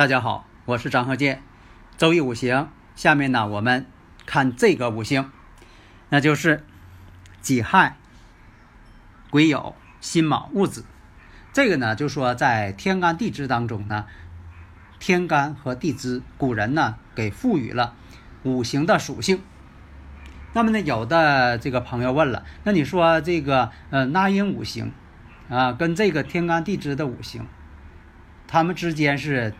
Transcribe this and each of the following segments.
大家好，我是张和建。周易五行，下面呢我们看这个五行，那就是己亥、癸酉、辛卯、戊子。这个呢，就说在天干地支当中呢，天干和地支，古人呢给赋予了五行的属性。那么呢，有的这个朋友问了，那你说这个呃那英五行啊，跟这个天干地支的五行，它们之间是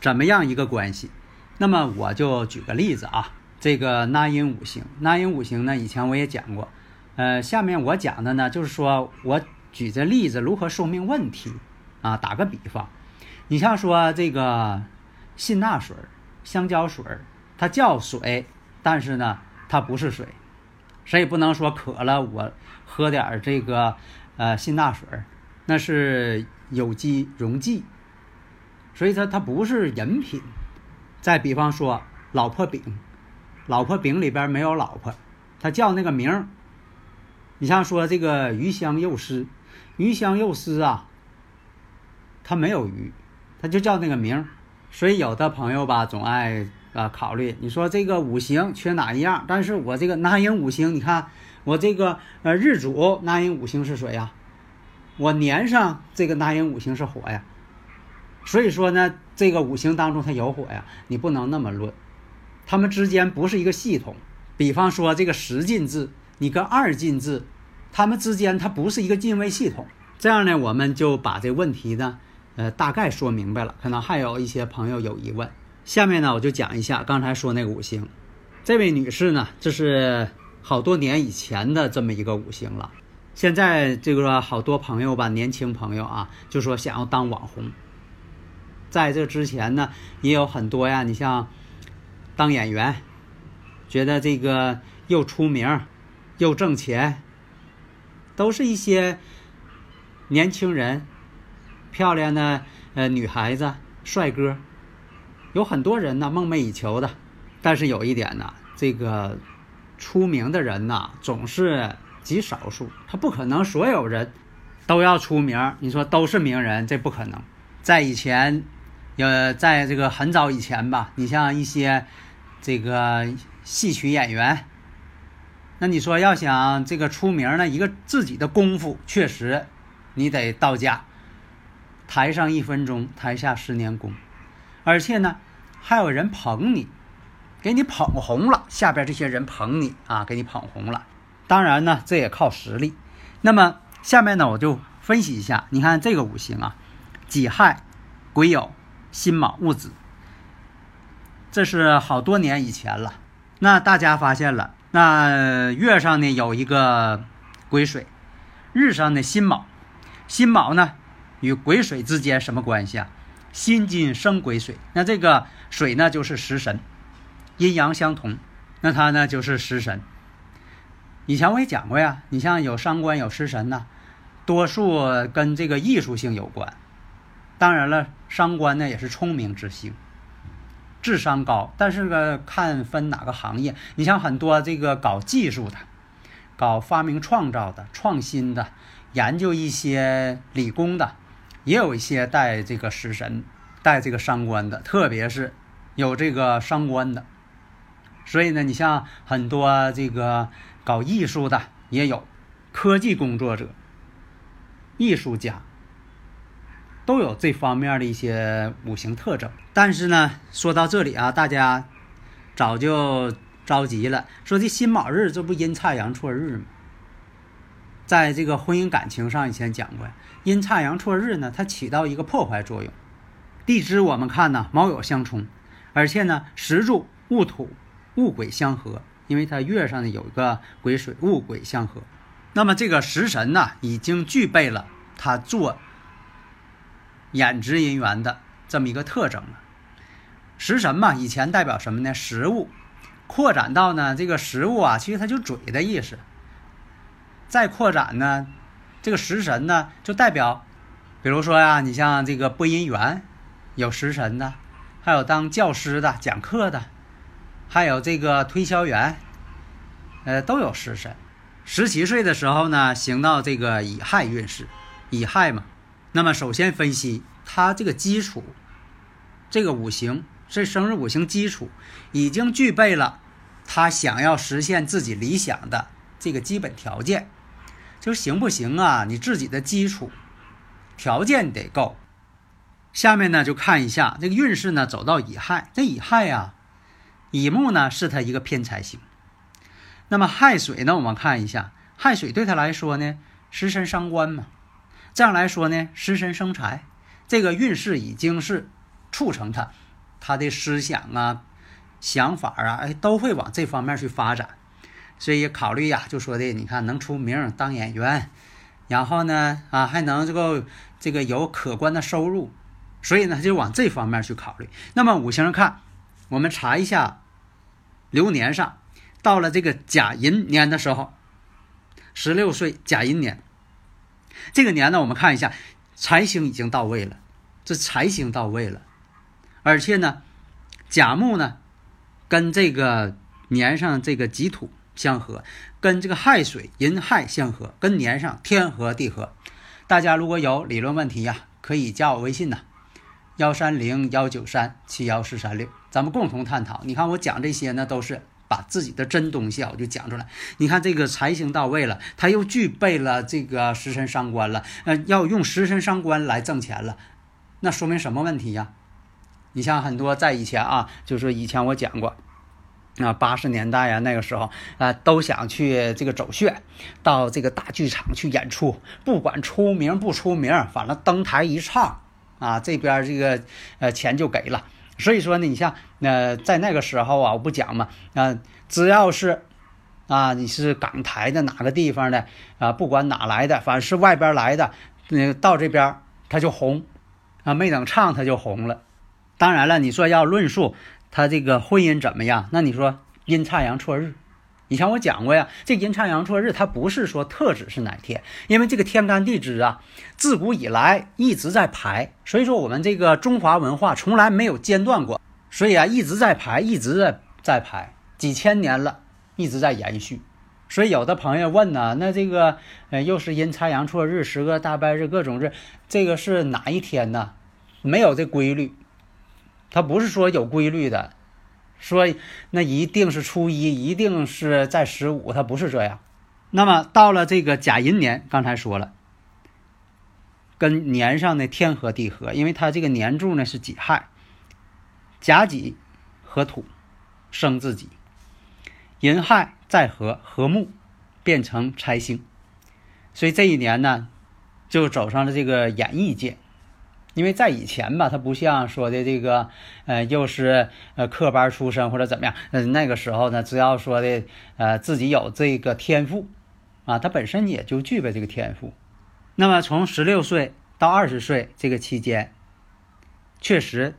怎么样一个关系？那么我就举个例子啊，这个纳音五行，纳音五行呢，以前我也讲过，呃，下面我讲的呢，就是说我举这例子如何说明问题啊。打个比方，你像说这个辛纳水、香蕉水，它叫水，但是呢，它不是水，谁也不能说渴了我喝点这个呃辛纳水，那是有机溶剂。所以它它不是饮品。再比方说，老婆饼，老婆饼里边没有老婆，它叫那个名儿。你像说这个鱼香肉丝，鱼香肉丝啊，它没有鱼，它就叫那个名儿。所以有的朋友吧，总爱啊考虑，你说这个五行缺哪一样？但是我这个纳音五行，你看我这个呃日主纳音五行是水呀，我年上这个纳音五行是火呀。所以说呢，这个五行当中它有火呀，你不能那么论，它们之间不是一个系统。比方说这个十进制，你跟二进制，它们之间它不是一个进位系统。这样呢，我们就把这问题呢，呃，大概说明白了。可能还有一些朋友有疑问，下面呢我就讲一下刚才说那个五行。这位女士呢，这是好多年以前的这么一个五行了。现在这个好多朋友吧，年轻朋友啊，就说想要当网红。在这之前呢，也有很多呀。你像当演员，觉得这个又出名又挣钱，都是一些年轻人、漂亮的呃女孩子、帅哥，有很多人呢梦寐以求的。但是有一点呢，这个出名的人呐，总是极少数，他不可能所有人都要出名。你说都是名人，这不可能。在以前。呃，在这个很早以前吧，你像一些这个戏曲演员，那你说要想这个出名呢，一个自己的功夫确实你得到家，台上一分钟，台下十年功，而且呢还有人捧你，给你捧红了，下边这些人捧你啊，给你捧红了。当然呢，这也靠实力。那么下面呢，我就分析一下，你看这个五行啊，己亥、癸酉。辛卯戊子，这是好多年以前了。那大家发现了，那月上呢有一个癸水，日上的辛卯，辛卯呢与癸水之间什么关系啊？辛金生癸水，那这个水呢就是食神，阴阳相同，那它呢就是食神。以前我也讲过呀，你像有伤官有食神呢，多数跟这个艺术性有关。当然了，伤官呢也是聪明之星，智商高。但是呢，看分哪个行业。你像很多这个搞技术的、搞发明创造的、创新的、研究一些理工的，也有一些带这个食神、带这个伤官的，特别是有这个伤官的。所以呢，你像很多这个搞艺术的也有，科技工作者、艺术家。都有这方面的一些五行特征，但是呢，说到这里啊，大家早就着急了，说这辛卯日这不阴差阳错日吗？在这个婚姻感情上，以前讲过，阴差阳错日呢，它起到一个破坏作用。地支我们看呢，卯酉相冲，而且呢，时柱戊土、戊癸相合，因为它月上呢有一个癸水，戊癸相合。那么这个食神呢，已经具备了它做演职人员的这么一个特征了。食神嘛，以前代表什么呢？食物，扩展到呢这个食物啊，其实它就嘴的意思。再扩展呢，这个食神呢，就代表，比如说呀，你像这个播音员，有食神的，还有当教师的、讲课的，还有这个推销员，呃，都有食神。十七岁的时候呢，行到这个乙亥运势，乙亥嘛。那么首先分析他这个基础，这个五行，这生日五行基础已经具备了，他想要实现自己理想的这个基本条件，就是行不行啊？你自己的基础条件得够。下面呢就看一下这个运势呢，走到乙亥，这乙亥呀，乙木呢是他一个偏财星。那么亥水呢？我们看一下，亥水对他来说呢，食神伤官嘛。这样来说呢，食神生财，这个运势已经是促成他，他的思想啊、想法啊，哎，都会往这方面去发展。所以考虑呀，就说的，你看能出名当演员，然后呢，啊，还能这个这个有可观的收入，所以呢，就往这方面去考虑。那么五行看，我们查一下流年上。到了这个甲寅年的时候，十六岁甲寅年，这个年呢，我们看一下，财星已经到位了，这财星到位了，而且呢，甲木呢，跟这个年上这个己土相合，跟这个亥水寅亥相合，跟年上天合地合。大家如果有理论问题呀，可以加我微信呐，幺三零幺九三七幺四三六，咱们共同探讨。你看我讲这些呢，都是。把自己的真东西啊，我就讲出来。你看这个财星到位了，他又具备了这个食神伤官了，呃，要用食神伤官来挣钱了，那说明什么问题呀？你像很多在以前啊，就是以前我讲过，啊，八十年代啊，那个时候啊，都想去这个走穴，到这个大剧场去演出，不管出名不出名，反正登台一唱啊，这边这个呃钱就给了。所以说呢，你像呃，在那个时候啊，我不讲嘛，啊，只要是啊，你是港台的哪个地方的啊，不管哪来的，反正是外边来的，那到这边他就红，啊，没等唱他就红了。当然了，你说要论述他这个婚姻怎么样，那你说阴差阳错日。以前我讲过呀，这阴差阳错日，它不是说特指是哪天，因为这个天干地支啊，自古以来一直在排，所以说我们这个中华文化从来没有间断过，所以啊一直在排，一直在在排，几千年了，一直在延续。所以有的朋友问呢，那这个呃又是阴差阳错日，十个大拜日，各种日，这个是哪一天呢？没有这规律，它不是说有规律的。说那一定是初一，一定是在十五，它不是这样。那么到了这个甲寅年，刚才说了，跟年上的天合地合，因为它这个年柱呢是己亥，甲己合土生自己，寅亥再合合木，变成财星，所以这一年呢，就走上了这个演艺界。因为在以前吧，他不像说的这个，呃，又是呃科班出身或者怎么样，嗯，那个时候呢，只要说的呃自己有这个天赋，啊，他本身也就具备这个天赋。那么从十六岁到二十岁这个期间，确实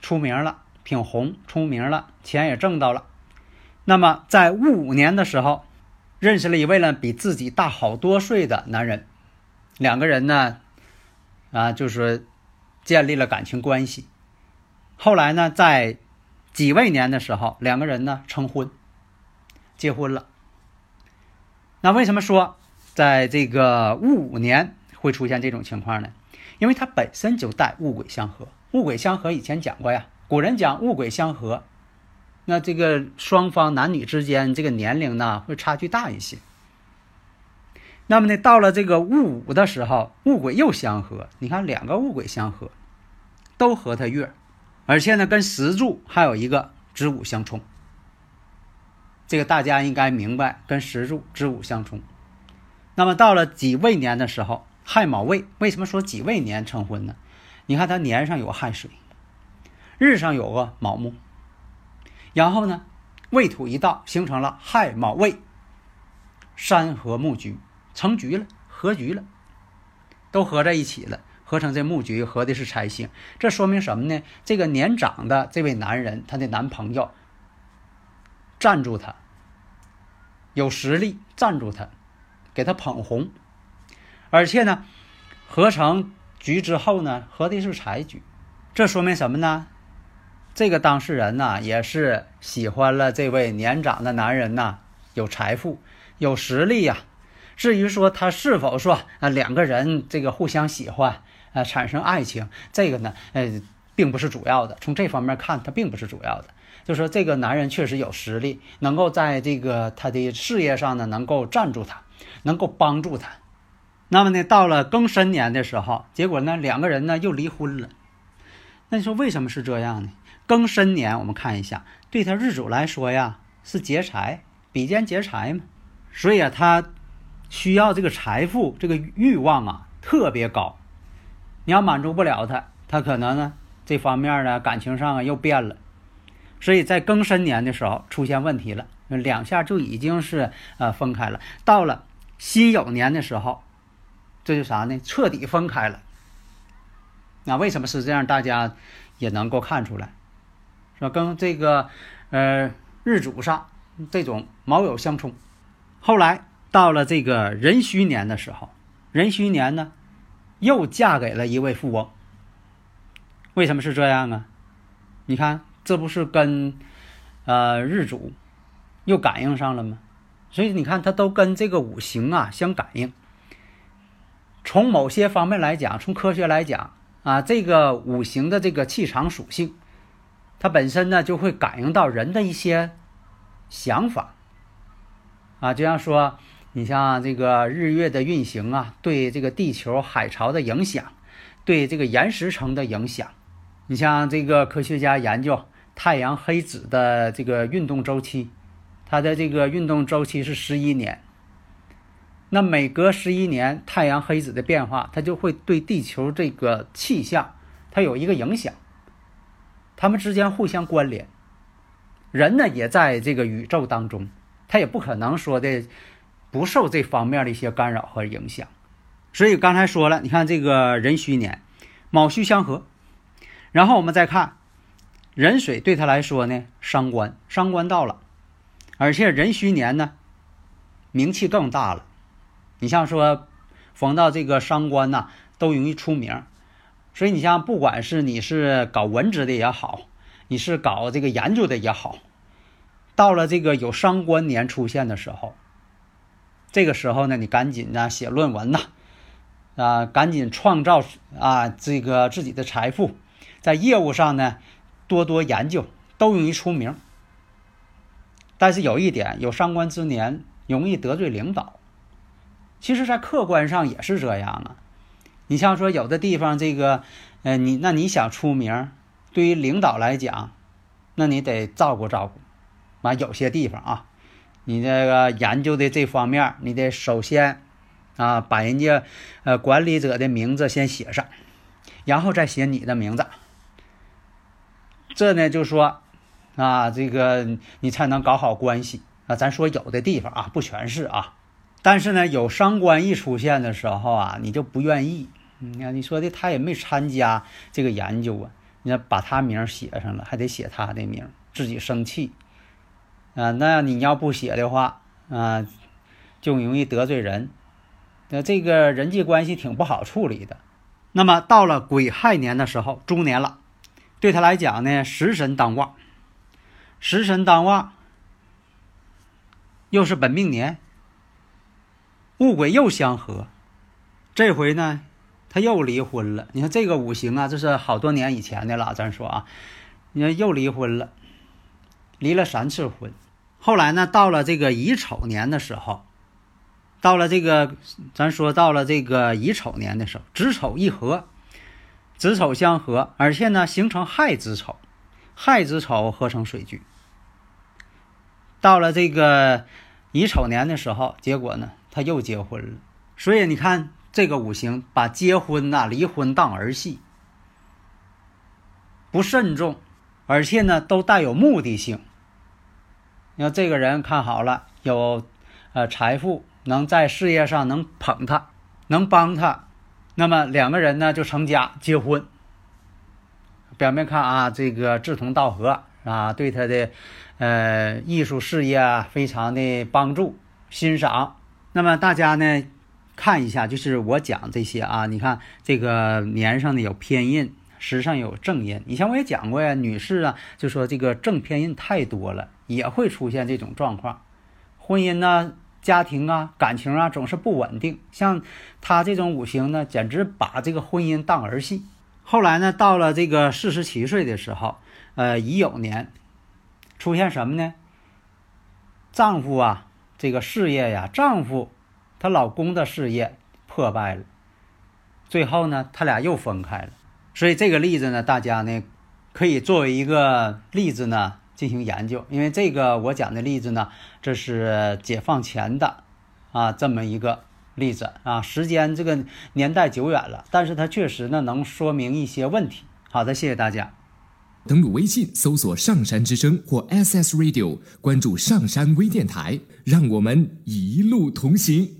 出名了，挺红，出名了，钱也挣到了。那么在戊午年的时候，认识了一位呢比自己大好多岁的男人，两个人呢。啊，就是建立了感情关系。后来呢，在己未年的时候，两个人呢成婚，结婚了。那为什么说在这个戊午年会出现这种情况呢？因为它本身就带戊癸相合。戊癸相合以前讲过呀，古人讲戊癸相合，那这个双方男女之间这个年龄呢会差距大一些。那么呢，到了这个戊午的时候，戊癸又相合。你看，两个戊癸相合，都合它月，而且呢，跟石柱还有一个子午相冲。这个大家应该明白，跟石柱子午相冲。那么到了己未年的时候，亥卯未，为什么说己未年成婚呢？你看它年上有亥水，日上有个卯木，然后呢，未土一到，形成了亥卯未，山河木局成局了，合局了，都合在一起了，合成这木局，合的是财星。这说明什么呢？这个年长的这位男人，他的男朋友站住他，有实力站住他，给他捧红，而且呢，合成局之后呢，合的是财局。这说明什么呢？这个当事人呢，也是喜欢了这位年长的男人呐，有财富，有实力呀。至于说他是否说啊两个人这个互相喜欢啊产生爱情，这个呢，呃，并不是主要的。从这方面看，他并不是主要的。就说这个男人确实有实力，能够在这个他的事业上呢，能够站住他，能够帮助他。那么呢，到了庚申年的时候，结果呢，两个人呢又离婚了。那你说为什么是这样呢？庚申年，我们看一下，对他日主来说呀，是劫财，比肩劫财嘛，所以啊，他需要这个财富，这个欲望啊特别高。你要满足不了他，他可能呢这方面呢感情上啊又变了，所以在庚申年的时候出现问题了，两下就已经是呃分开了。到了辛酉年的时候，这就啥呢？彻底分开了。那为什么是这样？大家也能够看出来，是吧？跟这个呃日主上这种卯酉相冲。后来到了这个壬戌年的时候，壬戌年呢又嫁给了一位富翁。为什么是这样啊？你看，这不是跟呃日主又感应上了吗？所以你看，它都跟这个五行啊相感应。从某些方面来讲，从科学来讲。啊，这个五行的这个气场属性，它本身呢就会感应到人的一些想法。啊，就像说，你像这个日月的运行啊，对这个地球海潮的影响，对这个岩石层的影响。你像这个科学家研究太阳黑子的这个运动周期，它的这个运动周期是十一年。那每隔十一年，太阳黑子的变化，它就会对地球这个气象，它有一个影响。它们之间互相关联，人呢也在这个宇宙当中，他也不可能说的不受这方面的一些干扰和影响。所以刚才说了，你看这个壬戌年，卯戌相合，然后我们再看壬水对他来说呢，伤官，伤官到了，而且壬戌年呢，名气更大了。你像说，逢到这个伤官呐，都容易出名。所以你像，不管是你是搞文职的也好，你是搞这个研究的也好，到了这个有伤官年出现的时候，这个时候呢，你赶紧呢写论文呐，啊，赶紧创造啊这个自己的财富，在业务上呢多多研究，都容易出名。但是有一点，有上官之年，容易得罪领导。其实，在客观上也是这样啊。你像说，有的地方这个，呃，你那你想出名，对于领导来讲，那你得照顾照顾。完，有些地方啊，你这个研究的这方面，你得首先啊，把人家呃管理者的名字先写上，然后再写你的名字。这呢，就说啊，这个你才能搞好关系啊。咱说有的地方啊，不全是啊。但是呢，有伤官一出现的时候啊，你就不愿意。你看你说的，他也没参加这个研究啊，你要把他名写上了，还得写他的名，自己生气啊。那你要不写的话啊，就容易得罪人，那这个人际关系挺不好处理的。那么到了癸亥年的时候，猪年了，对他来讲呢，食神当旺，食神当旺，又是本命年。戊癸又相合，这回呢，他又离婚了。你看这个五行啊，这是好多年以前的了。咱说啊，你看又离婚了，离了三次婚。后来呢，到了这个乙丑年的时候，到了这个咱说到了这个乙丑年的时候，子丑一合，子丑相合，而且呢形成亥子丑，亥子丑合成水局。到了这个乙丑年的时候，结果呢？他又结婚了，所以你看这个五行把结婚呐、离婚当儿戏，不慎重，而且呢都带有目的性，你看这个人看好了，有呃财富，能在事业上能捧他，能帮他，那么两个人呢就成家结婚。表面看啊，这个志同道合啊，对他的呃艺术事业啊非常的帮助欣赏。那么大家呢看一下，就是我讲这些啊，你看这个年上呢有偏印，时上有正印。以前我也讲过呀，女士啊，就说这个正偏印太多了，也会出现这种状况，婚姻呢、家庭啊、感情啊总是不稳定。像他这种五行呢，简直把这个婚姻当儿戏。后来呢，到了这个四十七岁的时候，呃，乙酉年，出现什么呢？丈夫啊，这个事业呀，丈夫她老公的事业破败了，最后呢，他俩又分开了。所以这个例子呢，大家呢可以作为一个例子呢进行研究，因为这个我讲的例子呢，这是解放前的啊这么一个。例子啊，时间这个年代久远了，但是它确实呢能说明一些问题。好的，谢谢大家。登录微信搜索“上山之声”或 SS Radio，关注上山微电台，让我们一路同行。